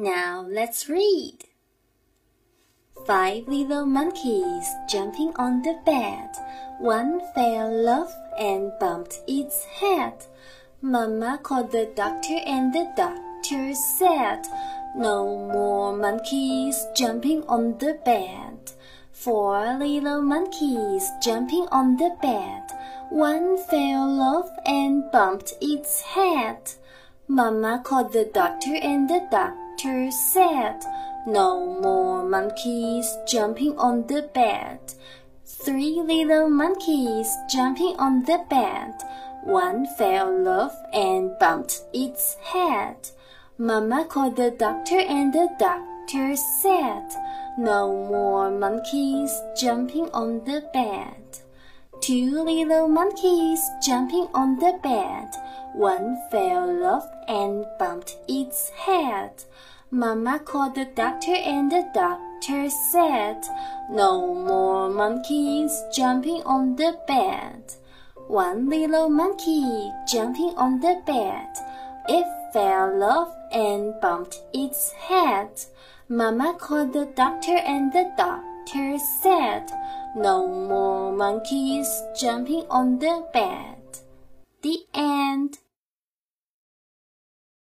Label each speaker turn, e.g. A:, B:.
A: Now let's read. Five little monkeys jumping on the bed. One fell off and bumped its head. Mama called the doctor and the doctor said, No more monkeys jumping on the bed. Four little monkeys jumping on the bed. One fell off and bumped its head. Mama called the doctor and the doctor said, No more monkeys jumping on the bed. Three little monkeys jumping on the bed. One fell off and bumped its head. Mama called the doctor and the doctor said, No more monkeys jumping on the bed. Two little monkeys jumping on the bed. One fell off and bumped its head. Mama called the doctor and the doctor said, No more monkeys jumping on the bed. One little monkey jumping on the bed. It fell off and bumped its head. Mama called the doctor and the doctor said, No more monkeys jumping on the bed. The end.